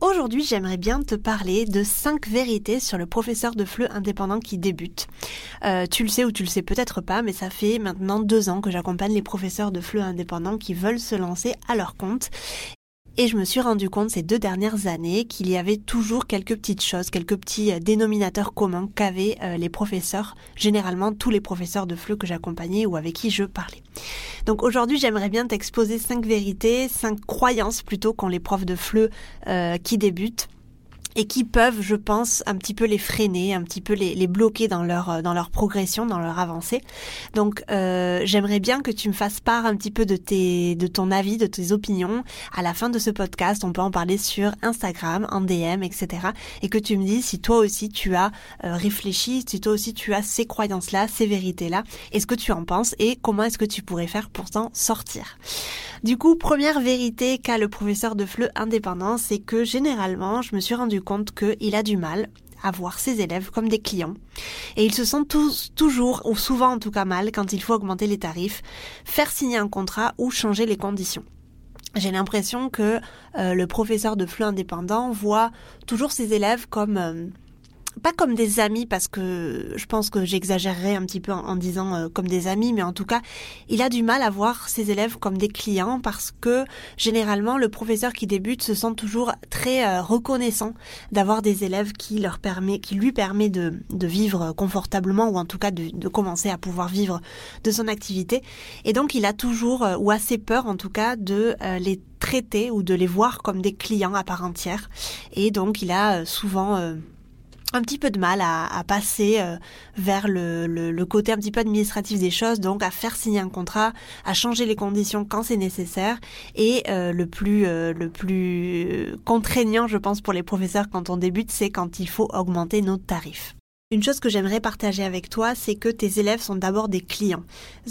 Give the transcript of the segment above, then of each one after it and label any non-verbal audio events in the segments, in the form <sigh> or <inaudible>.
Aujourd'hui, j'aimerais bien te parler de 5 vérités sur le professeur de FLE indépendant qui débute. Euh, tu le sais ou tu le sais peut-être pas, mais ça fait maintenant deux ans que j'accompagne les professeurs de FLE indépendants qui veulent se lancer à leur compte. Et je me suis rendu compte ces deux dernières années qu'il y avait toujours quelques petites choses, quelques petits euh, dénominateurs communs qu'avaient euh, les professeurs, généralement tous les professeurs de FLE que j'accompagnais ou avec qui je parlais. Donc aujourd'hui, j'aimerais bien t'exposer cinq vérités, cinq croyances plutôt qu'ont les profs de FLE euh, qui débutent et qui peuvent, je pense, un petit peu les freiner, un petit peu les, les bloquer dans leur euh, dans leur progression, dans leur avancée. Donc, euh, j'aimerais bien que tu me fasses part un petit peu de tes de ton avis, de tes opinions à la fin de ce podcast. On peut en parler sur Instagram, en DM, etc. Et que tu me dises si toi aussi tu as euh, réfléchi, si toi aussi tu as ces croyances-là, ces vérités-là, et ce que tu en penses et comment est-ce que tu pourrais faire pour t'en sortir? Du coup, première vérité qu'a le professeur de FLE indépendant, c'est que généralement, je me suis rendu compte qu'il a du mal à voir ses élèves comme des clients. Et ils se sentent tous, toujours, ou souvent en tout cas mal, quand il faut augmenter les tarifs, faire signer un contrat ou changer les conditions. J'ai l'impression que euh, le professeur de FLE indépendant voit toujours ses élèves comme... Euh, pas comme des amis parce que je pense que j'exagérerais un petit peu en, disant euh, comme des amis, mais en tout cas, il a du mal à voir ses élèves comme des clients parce que généralement le professeur qui débute se sent toujours très euh, reconnaissant d'avoir des élèves qui leur permet, qui lui permet de, de vivre confortablement ou en tout cas de, commencer à pouvoir vivre de son activité. Et donc il a toujours euh, ou assez peur en tout cas de les traiter ou de les voir comme des clients à part entière. Et donc il a souvent un petit peu de mal à, passer euh, vers le, le, le, côté un petit peu administratif des choses, donc à faire signer un contrat, à changer les conditions quand c'est nécessaire, et euh, le plus euh, le plus contraignant, je pense, pour les professeurs quand on débute, c'est quand il faut augmenter nos tarifs. Une chose que j'aimerais partager avec toi, c'est que tes élèves sont d'abord des clients.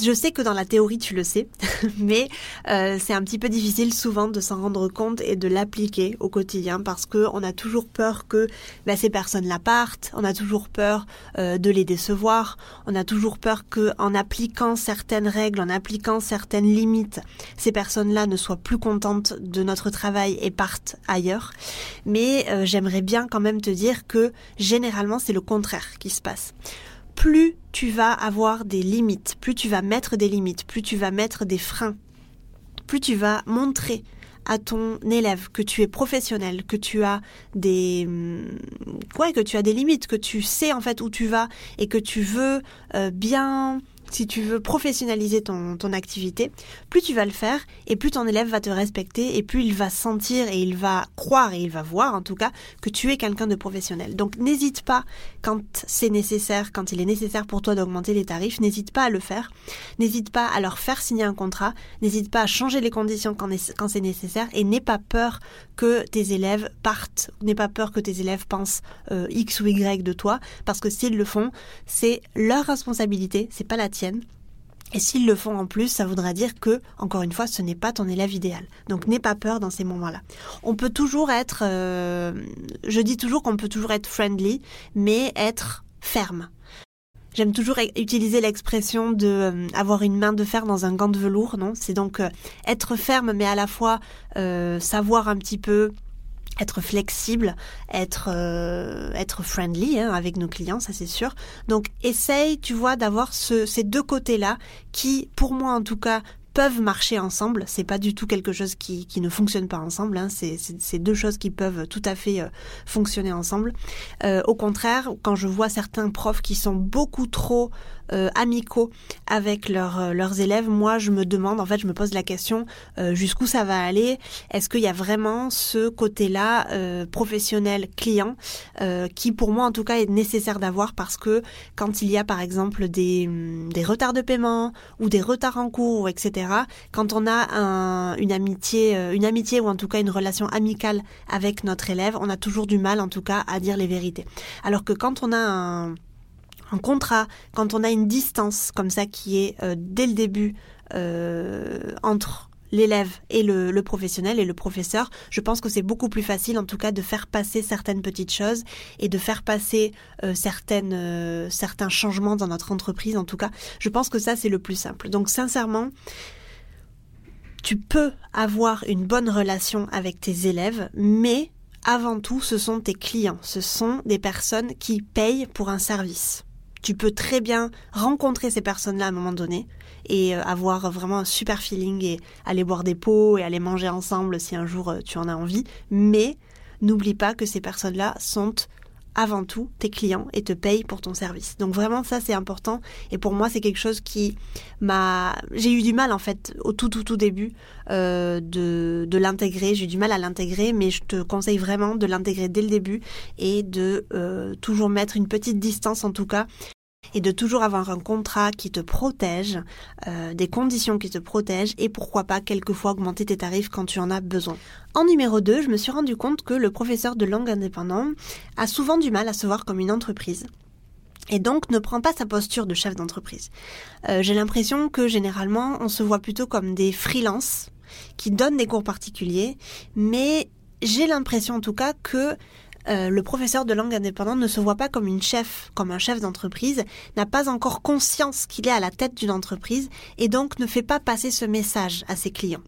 Je sais que dans la théorie tu le sais, <laughs> mais euh, c'est un petit peu difficile souvent de s'en rendre compte et de l'appliquer au quotidien parce que on a toujours peur que bah, ces personnes-là partent, on a toujours peur euh, de les décevoir, on a toujours peur que en appliquant certaines règles, en appliquant certaines limites, ces personnes-là ne soient plus contentes de notre travail et partent ailleurs. Mais euh, j'aimerais bien quand même te dire que généralement c'est le contraire qui se passe. Plus tu vas avoir des limites, plus tu vas mettre des limites, plus tu vas mettre des freins, plus tu vas montrer à ton élève que tu es professionnel, que tu as des quoi, que tu as des limites, que tu sais en fait où tu vas et que tu veux euh, bien si tu veux professionnaliser ton, ton activité, plus tu vas le faire et plus ton élève va te respecter et plus il va sentir et il va croire et il va voir en tout cas que tu es quelqu'un de professionnel. Donc n'hésite pas quand c'est nécessaire, quand il est nécessaire pour toi d'augmenter les tarifs, n'hésite pas à le faire. N'hésite pas à leur faire signer un contrat, n'hésite pas à changer les conditions quand, quand c'est nécessaire et n'aie pas peur que tes élèves partent, n'aie pas peur que tes élèves pensent euh, X ou Y de toi parce que s'ils le font, c'est leur responsabilité, c'est pas la tienne et s'ils le font en plus, ça voudra dire que, encore une fois, ce n'est pas ton élève idéal. Donc n'aie pas peur dans ces moments-là. On peut toujours être, euh, je dis toujours qu'on peut toujours être friendly, mais être ferme. J'aime toujours utiliser l'expression de euh, avoir une main de fer dans un gant de velours, non? C'est donc euh, être ferme, mais à la fois savoir un petit peu être flexible, être euh, être friendly hein, avec nos clients, ça c'est sûr. Donc essaye, tu vois, d'avoir ce, ces deux côtés-là qui, pour moi en tout cas, peuvent marcher ensemble. C'est pas du tout quelque chose qui, qui ne fonctionne pas ensemble. Hein. C'est deux choses qui peuvent tout à fait euh, fonctionner ensemble. Euh, au contraire, quand je vois certains profs qui sont beaucoup trop euh, amicaux avec leurs euh, leurs élèves, moi je me demande, en fait, je me pose la question euh, jusqu'où ça va aller? Est-ce qu'il y a vraiment ce côté-là professionnel client qui, pour moi en tout cas, est nécessaire d'avoir? Parce que quand il y a par exemple des hum, des retards de paiement ou des retards en cours, etc. Quand on a un, une amitié, une amitié ou en tout cas une relation amicale avec notre élève, on a toujours du mal en tout cas à dire les vérités. Alors que quand on a un un contrat, quand on a une distance comme ça qui est euh, dès le début euh, entre l'élève et le, professionnel et le professeur, je pense que c'est beaucoup plus facile en tout cas de faire passer certaines petites choses et de faire passer euh, certaines, certains changements dans notre entreprise en tout cas. Je pense que ça c'est le plus simple. Donc sincèrement, tu peux avoir une bonne relation avec tes élèves, mais avant tout, ce sont tes clients, ce sont des personnes qui payent pour un service. Tu peux très bien rencontrer ces personnes-là à un moment donné et euh, avoir vraiment un super feeling et aller boire des pots et aller manger ensemble si un jour euh, tu en as envie. Mais n'oublie pas que ces personnes-là sont avant tout tes clients et te payent pour ton service. Donc vraiment ça c'est important et pour moi c'est quelque chose qui m'a j'ai eu du mal en fait au tout tout tout début euh, de, de l'intégrer j'ai eu du mal à l'intégrer mais je te conseille vraiment de l'intégrer dès le début et de euh, toujours mettre une petite distance en tout cas et de toujours avoir un contrat qui te protège, euh, des conditions qui te protègent et pourquoi pas quelquefois augmenter tes tarifs quand tu en as besoin. En numéro 2, je me suis rendu compte que le professeur de langue indépendant a souvent du mal à se voir comme une entreprise et donc ne prend pas sa posture de chef d'entreprise. Euh, j'ai l'impression que généralement on se voit plutôt comme des freelances qui donnent des cours particuliers, mais j'ai l'impression en tout cas que euh, le professeur de langue indépendante ne se voit pas comme une chef, comme un chef d'entreprise, n'a pas encore conscience qu'il est à la tête d'une entreprise et donc ne fait pas passer ce message à ses clients.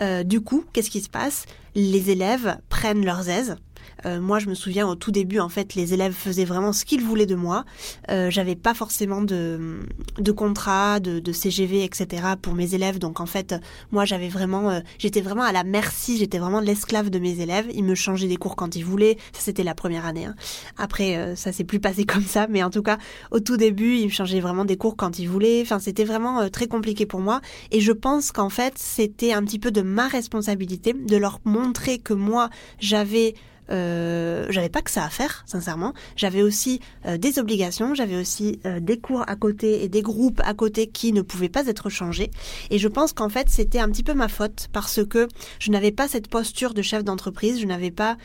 Euh, du coup, qu'est-ce qui se passe? Les élèves prennent leurs aises, euh, moi, je me souviens au tout début, en fait, les élèves faisaient vraiment ce qu'ils voulaient de moi. Euh, j'avais pas forcément de, de contrat, de, de, CGV, etc. pour mes élèves. Donc, en fait, moi, j'avais vraiment, euh, j'étais vraiment à la merci, j'étais vraiment l'esclave de mes élèves. Ils me changeaient des cours quand ils voulaient. Ça, c'était la première année. Hein. Après, ça s'est plus passé <laughs> comme ça, mais en tout cas, au tout début, ils me changeaient vraiment des cours quand ils voulaient. Enfin, c'était vraiment très compliqué pour moi. Et je pense qu'en fait, c'était un petit peu de ma responsabilité de leur montrer que moi, j'avais euh, j'avais pas que ça à faire, sincèrement. J'avais aussi euh, des obligations, j'avais aussi euh, des cours à côté et des groupes à côté qui ne pouvaient pas être changés. Et je pense qu'en fait, c'était un petit peu ma faute parce que je n'avais pas cette posture de chef d'entreprise, je n'avais pas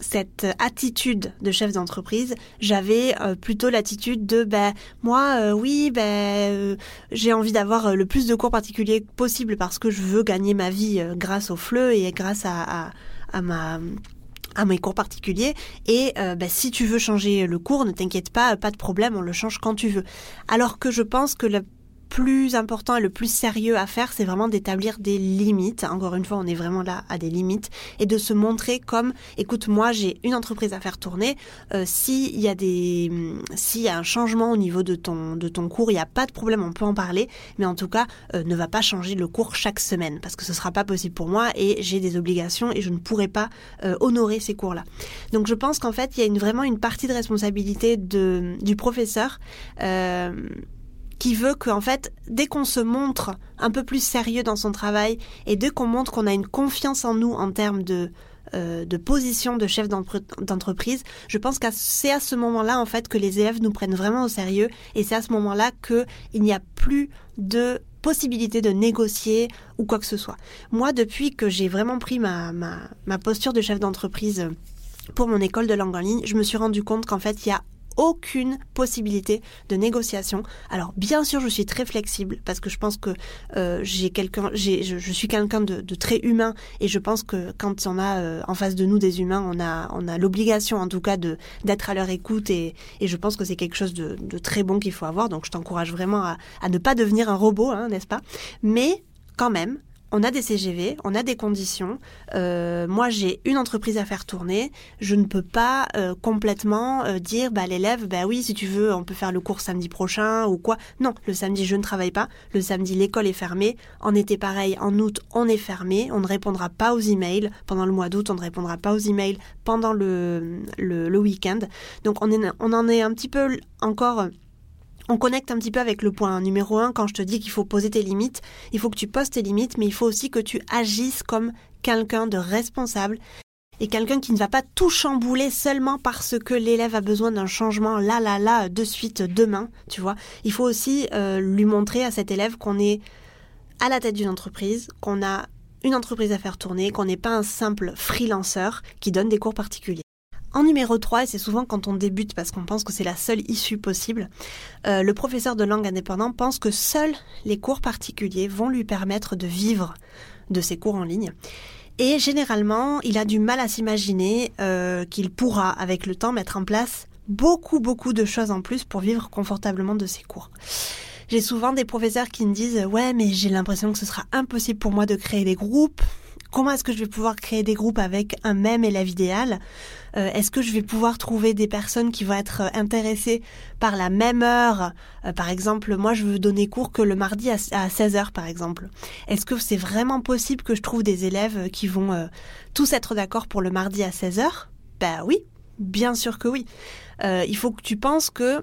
cette attitude de chef d'entreprise, j'avais plutôt l'attitude de ben moi oui ben j'ai envie d'avoir le plus de cours particuliers possible parce que je veux gagner ma vie grâce au FLE et grâce à, à, à ma à mes cours particuliers et euh, bah, si tu veux changer le cours, ne t'inquiète pas, pas de problème, on le change quand tu veux. Alors que je pense que le plus important et le plus sérieux à faire, c'est vraiment d'établir des limites. Encore une fois, on est vraiment là à des limites et de se montrer comme, écoute, moi j'ai une entreprise à faire tourner. Euh, s'il y a des, s'il y a un changement au niveau de ton de ton cours, il n'y a pas de problème, on peut en parler. Mais en tout cas, euh, ne va pas changer le cours chaque semaine parce que ce sera pas possible pour moi et j'ai des obligations et je ne pourrai pas euh, honorer ces cours-là. Donc je pense qu'en fait, il y a une, vraiment une partie de responsabilité de du professeur. Qui veut qu'en fait, dès qu'on se montre un peu plus sérieux dans son travail et dès qu'on montre qu'on a une confiance en nous en termes de, euh, de position de chef d'entreprise, je pense que c'est à ce moment-là en fait que les élèves nous prennent vraiment au sérieux et c'est à ce moment-là qu'il n'y a plus de possibilité de négocier ou quoi que ce soit. Moi, depuis que j'ai vraiment pris ma, ma, ma posture de chef d'entreprise pour mon école de langue en ligne, je me suis rendu compte qu'en fait, il y a aucune possibilité de négociation. Alors bien sûr, je suis très flexible parce que je pense que euh, j'ai quelqu'un, je, suis quelqu'un de, très humain et je pense que quand on a euh, en face de nous des humains, on a, on a l'obligation en tout cas d'être à leur écoute et, je pense que c'est quelque chose de, très bon qu'il faut avoir. Donc je t'encourage vraiment à, à ne pas devenir un robot, hein, n'est-ce pas? Mais quand même, on a des CGV, on a des conditions. Euh, moi, j'ai une entreprise à faire tourner. Je ne peux pas euh, complètement euh, dire bah l'élève, bah oui, si tu veux, on peut faire le cours samedi prochain ou quoi. Non, le samedi je ne travaille pas. Le samedi l'école est fermée. En été pareil, en août on est fermé. On ne répondra pas aux emails pendant le mois d'août. On ne répondra pas aux emails pendant le le, week-end. Donc on en est un petit peu encore on connecte un petit peu avec le point numéro un quand je te dis qu'il faut poser tes limites. Il faut que tu poses tes limites, mais il faut aussi que tu agisses comme quelqu'un de responsable et quelqu'un qui ne va pas tout chambouler seulement parce que l'élève a besoin d'un changement là, là, là, de suite, demain, tu vois. Il faut aussi euh, lui montrer à cet élève qu'on est à la tête d'une entreprise, qu'on a une entreprise à faire tourner, qu'on n'est pas un simple freelanceur qui donne des cours particuliers. En numéro 3, et c'est souvent quand on débute parce qu'on pense que c'est la seule issue possible, euh, le professeur de langue indépendant pense que seuls les cours particuliers vont lui permettre de vivre de ses cours en ligne. Et généralement, il a du mal à s'imaginer euh, qu'il pourra, avec le temps, mettre en place beaucoup, beaucoup de choses en plus pour vivre confortablement de ses cours. J'ai souvent des professeurs qui me disent ouais mais j'ai l'impression que ce sera impossible pour moi de créer des groupes, Comment est-ce que je vais pouvoir créer des groupes avec un même élève idéal? Euh, Est-ce que je vais pouvoir trouver des personnes qui vont être euh, intéressées par la même heure? Euh, Par exemple, moi, je veux donner cours que le mardi à, 16h, par exemple. Est-ce que c'est vraiment possible que je trouve des élèves qui vont tous être d'accord pour le mardi à 16h Ben oui, bien sûr que oui. il faut que tu penses que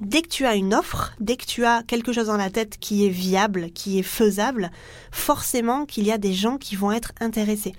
dès que tu as une offre, dès que tu as quelque chose dans la tête qui est viable, qui est faisable, forcément qu'il y a des gens qui vont être intéressés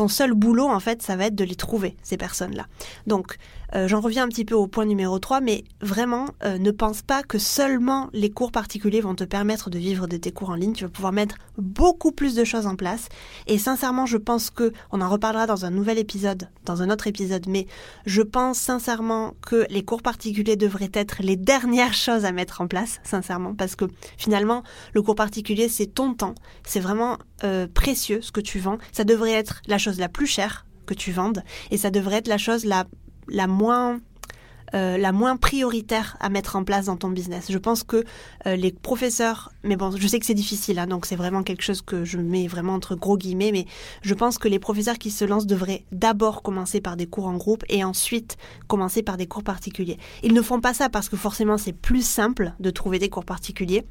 ton seul boulot, en fait, ça va être de les trouver, ces personnes-là. Donc, euh, j'en reviens un petit peu au point numéro 3, mais vraiment, euh, ne pense pas que seulement les cours particuliers vont te permettre de vivre de tes cours en ligne. Tu vas pouvoir mettre beaucoup plus de choses en place. Et sincèrement, je pense que, on en reparlera dans un nouvel épisode, dans un autre épisode, mais je pense sincèrement que les cours particuliers devraient être les dernières choses à mettre en place, sincèrement, parce que finalement, le cours particulier, c'est ton temps. C'est vraiment euh, précieux ce que tu vends. Ça devrait être la chose la plus chère que tu vendes et ça devrait être la chose la, la moins euh, la moins prioritaire à mettre en place dans ton business. Je pense que euh, les professeurs, mais bon, je sais que c'est difficile, hein, donc c'est vraiment quelque chose que je mets vraiment entre gros guillemets, mais je pense que les professeurs qui se lancent devraient d'abord commencer par des cours en groupe et ensuite commencer par des cours particuliers. Ils ne font pas ça parce que forcément c'est plus simple de trouver des cours particuliers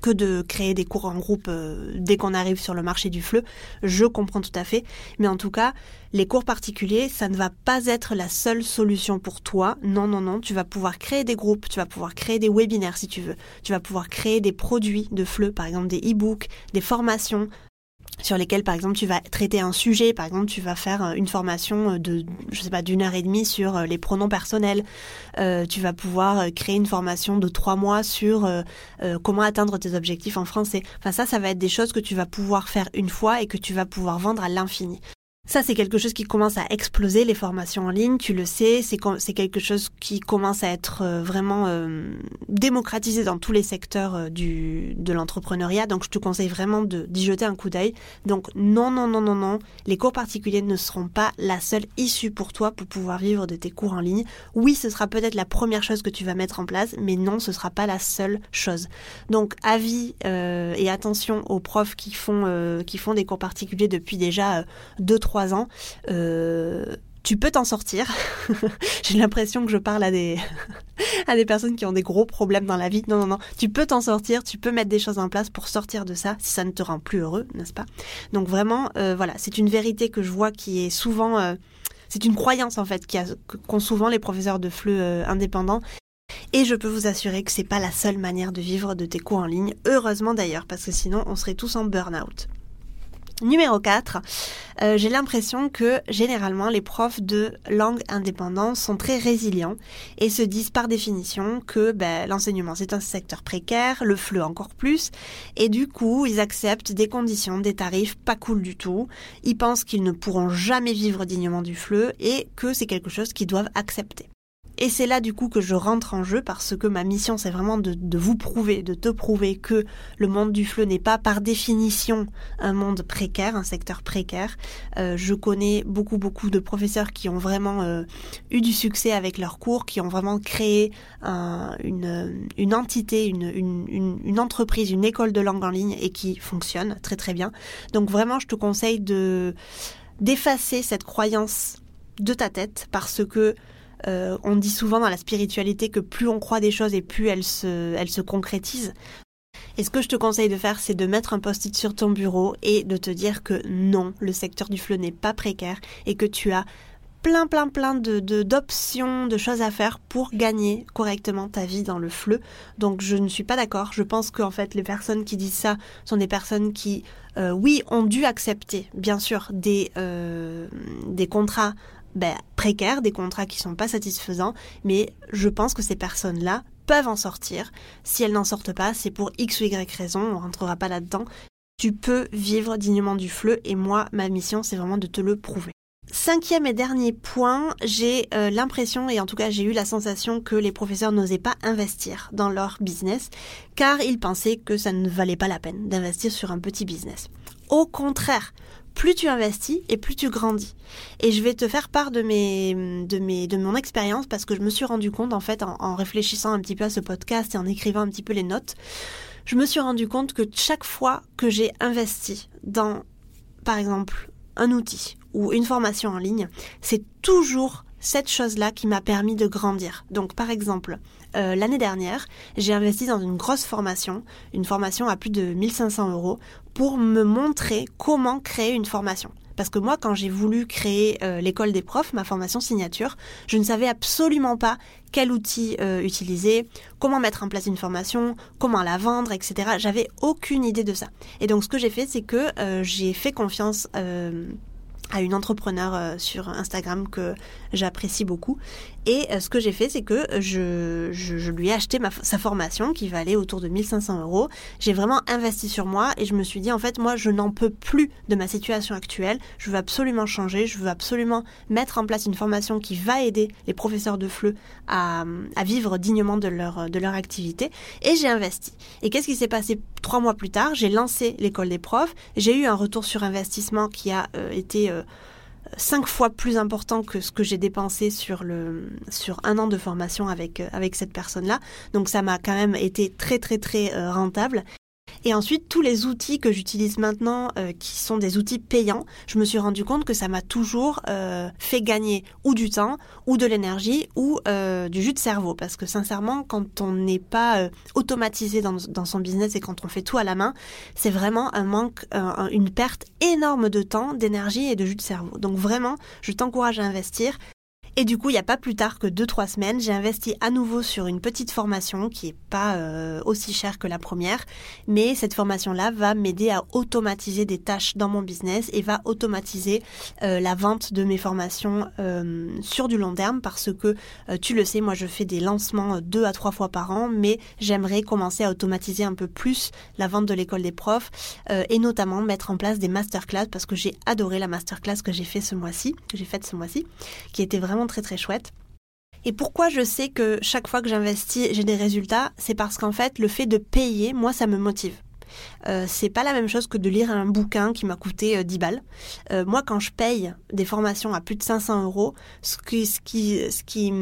que de créer des cours en groupe euh, dès qu'on arrive sur le marché du fleu. Je comprends tout à fait. Mais en tout cas, les cours particuliers, ça ne va pas être la seule solution pour toi. Non, non, non. Tu vas pouvoir créer des groupes, tu vas pouvoir créer des webinaires si tu veux. Tu vas pouvoir créer des produits de fleu, par exemple des e-books, des formations, sur lesquels par exemple tu vas traiter un sujet, par exemple tu vas faire euh, une formation euh, de je sais pas d'une heure et demie sur euh, les pronoms personnels, tu vas pouvoir créer une formation de trois mois sur comment atteindre tes objectifs en français. Enfin ça, ça va être des choses que tu vas pouvoir faire une fois et que tu vas pouvoir vendre à l'infini. Ça, c'est quelque chose qui commence à exploser, les formations en ligne, tu le sais, c'est quelque chose qui commence à être euh, vraiment euh, démocratisé dans tous les secteurs euh, de l'entrepreneuriat, donc je te conseille vraiment d'y jeter un coup d'œil. Donc non, non, non, non, non, les cours particuliers ne seront pas la seule issue pour toi pour pouvoir vivre de tes cours en ligne. Oui, ce sera peut-être la première chose que tu vas mettre en place, mais non, ce sera pas la seule chose. Donc avis et attention aux profs qui font, qui font des cours particuliers depuis déjà 2-3 ans, euh, tu peux t'en sortir. <laughs> J'ai l'impression que je parle à des, <laughs> à des personnes qui ont des gros problèmes dans la vie. Non, non, non. Tu peux t'en sortir, tu peux mettre des choses en place pour sortir de ça si ça ne te rend plus heureux, n'est-ce pas? Donc vraiment, euh, voilà, c'est une vérité que je vois qui est souvent... Euh, c'est une croyance en fait qu'ont souvent les professeurs de FLE indépendants et je peux vous assurer que c'est pas la seule manière de vivre de tes cours en ligne. Heureusement d'ailleurs, parce que sinon on serait tous en burn-out. Numéro 4, euh, j'ai l'impression que généralement les profs de langue indépendante sont très résilients et se disent par définition que ben, l'enseignement c'est un secteur précaire, le fleu encore plus, et du coup ils acceptent des conditions, des tarifs pas cool du tout, ils pensent qu'ils ne pourront jamais vivre dignement du fleu et que c'est quelque chose qu'ils doivent accepter. Et c'est là du coup que je rentre en jeu parce que ma mission c'est vraiment de, vous prouver, de te prouver que le monde du fleu n'est pas par définition un monde précaire, un secteur précaire. Euh, je connais beaucoup beaucoup de professeurs qui ont vraiment euh, eu du succès avec leurs cours, qui ont vraiment créé une, entité, une entreprise, une école de langue en ligne et qui fonctionne très très bien. Donc vraiment je te conseille de d'effacer cette croyance de ta tête parce que euh, on dit souvent dans la spiritualité que plus on croit des choses et plus elles se, elles se concrétisent. Et ce que je te conseille de faire, c'est de mettre un post-it sur ton bureau et de te dire que non, le secteur du fleu n'est pas précaire et que tu as plein plein plein de d'options, de, choses à faire pour gagner correctement ta vie dans le fleu. Donc je ne suis pas d'accord. Je pense qu'en fait les personnes qui disent ça sont des personnes qui, euh, oui, ont dû accepter bien sûr des euh, des contrats ben, précaires, des contrats qui sont pas satisfaisants, mais je pense que ces personnes-là peuvent en sortir. Si elles n'en sortent pas, c'est pour X ou Y raison, on rentrera pas là-dedans. Tu peux vivre dignement du fleu et moi, ma mission, c'est vraiment de te le prouver. Cinquième et dernier point, j'ai euh, l'impression et en tout cas j'ai eu la sensation que les professeurs n'osaient pas investir dans leur business car ils pensaient que ça ne valait pas la peine d'investir sur un petit business. Au contraire, plus tu investis et plus tu grandis. Et je vais te faire part de mes, de mes, de mon expérience parce que je me suis rendu compte en fait en, en réfléchissant un petit peu à ce podcast et en écrivant un petit peu les notes, je me suis rendu compte que chaque fois que j'ai investi dans, par exemple, un outil ou une formation en ligne, c'est toujours cette chose-là qui m'a permis de grandir. Donc par exemple, euh, l'année dernière, j'ai investi dans une grosse formation, une formation à plus de 1500 euros, pour me montrer comment créer une formation. Parce que moi, quand j'ai voulu créer euh, l'école des profs, ma formation signature, je ne savais absolument pas quel outil euh, utiliser, comment mettre en place une formation, comment la vendre, etc. J'avais aucune idée de ça. Et donc, ce que j'ai fait, c'est que j'ai fait confiance à une entrepreneur euh, sur Instagram que j'apprécie beaucoup. Et euh, ce que j'ai fait, c'est que je, je, lui ai acheté sa formation qui valait autour de 1500 euros. J'ai vraiment investi sur moi et je me suis dit, en fait, moi, je n'en peux plus de ma situation actuelle. Je veux absolument changer. Je veux absolument mettre en place une formation qui va aider les professeurs de FLE à, vivre dignement de leur, de leur activité. Et j'ai investi. Et qu'est-ce qui s'est passé trois mois plus tard? J'ai lancé l'école des profs. J'ai eu un retour sur investissement qui a euh, été cinq fois plus important que ce que j'ai dépensé sur le sur un an de formation avec avec cette personne là donc ça m'a quand même été très très très euh, rentable et ensuite, tous les outils que j'utilise maintenant, euh, qui sont des outils payants, je me suis rendu compte que ça m'a toujours euh, fait gagner ou du temps, ou de l'énergie, ou euh, du jus de cerveau. Parce que sincèrement, quand on n'est pas automatisé dans, dans, son business et quand on fait tout à la main, c'est vraiment un manque, une perte énorme de temps, d'énergie et de jus de cerveau. Donc vraiment, je t'encourage à investir. Et du coup, il n'y a pas plus tard que 2-3 semaines, j'ai investi à nouveau sur une petite formation qui n'est pas euh, aussi chère que la première, mais cette formation-là va m'aider à automatiser des tâches dans mon business et va automatiser euh, la vente de mes formations euh, sur du long terme parce que tu le sais, moi je fais des lancements deux à trois fois par an, mais j'aimerais commencer à automatiser un peu plus la vente de l'école des profs et notamment mettre en place des masterclass parce que j'ai adoré la masterclass que j'ai fait ce mois-ci, que j'ai faite ce mois-ci, qui était vraiment très très chouette. Et pourquoi je sais que chaque fois que j'investis, j'ai des résultats C'est parce qu'en fait, le fait de payer, moi, ça me motive. Euh, c'est pas la même chose que de lire un bouquin qui m'a coûté 10 euh, balles. Euh, moi, quand je paye des formations à plus de 500 euros, ce qui, ce qui, ce qui,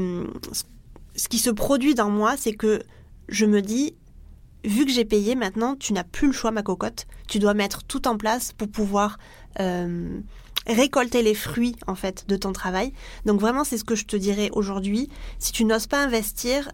ce qui se produit dans moi, c'est que je me dis, vu que j'ai payé maintenant, tu n'as plus le choix, ma cocotte. Tu dois mettre tout en place pour pouvoir récolter les fruits en fait de ton travail. Donc vraiment c'est ce que je te dirais aujourd'hui. Si tu n'oses pas investir,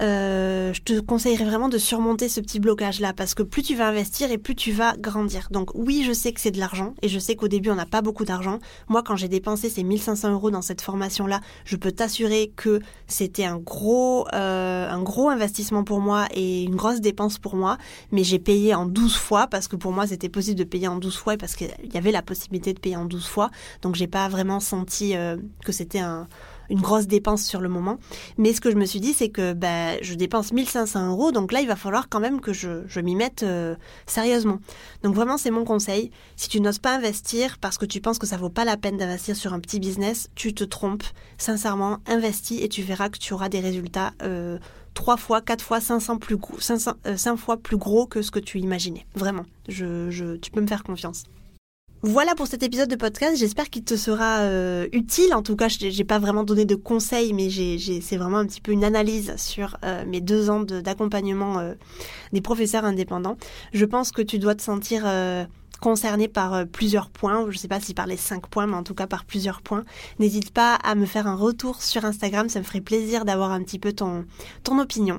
euh, je te conseillerais vraiment de surmonter ce petit blocage-là parce que plus tu vas investir et plus tu vas grandir. Donc oui, je sais que c'est de l'argent et je sais qu'au début on n'a pas beaucoup d'argent. Moi, quand j'ai dépensé ces 1500 euros dans cette formation-là, je peux t'assurer que c'était un gros, euh, un gros investissement pour moi et une grosse dépense pour moi. Mais j'ai payé en 12 fois parce que pour moi c'était possible de payer en 12 fois et parce qu'il y avait la possibilité de payer en 12 fois. Donc j'ai pas vraiment senti euh, que c'était un une grosse dépense sur le moment. Mais ce que je me suis dit, c'est que ben, je dépense 1500 euros, donc là, il va falloir quand même que je, je m'y mette euh, sérieusement. Donc vraiment, c'est mon conseil. Si tu n'oses pas investir parce que tu penses que ça vaut pas la peine d'investir sur un petit business, tu te trompes. Sincèrement, investis et tu verras que tu auras des résultats euh, fois, quatre fois, 500 plus gros, 500, euh, fois plus gros que ce que tu imaginais. Vraiment, je, je, tu peux me faire confiance. Voilà pour cet épisode de podcast. J'espère qu'il te sera euh, utile. En tout cas, je n'ai pas vraiment donné de conseils, mais c'est vraiment un petit peu une analyse sur euh, mes deux ans d'accompagnement euh, des professeurs indépendants. Je pense que tu dois te sentir concerné par plusieurs points. Je ne sais pas si par les cinq points, mais en tout cas par plusieurs points. N'hésite pas à me faire un retour sur Instagram. Ça me ferait plaisir d'avoir un petit peu ton, ton opinion.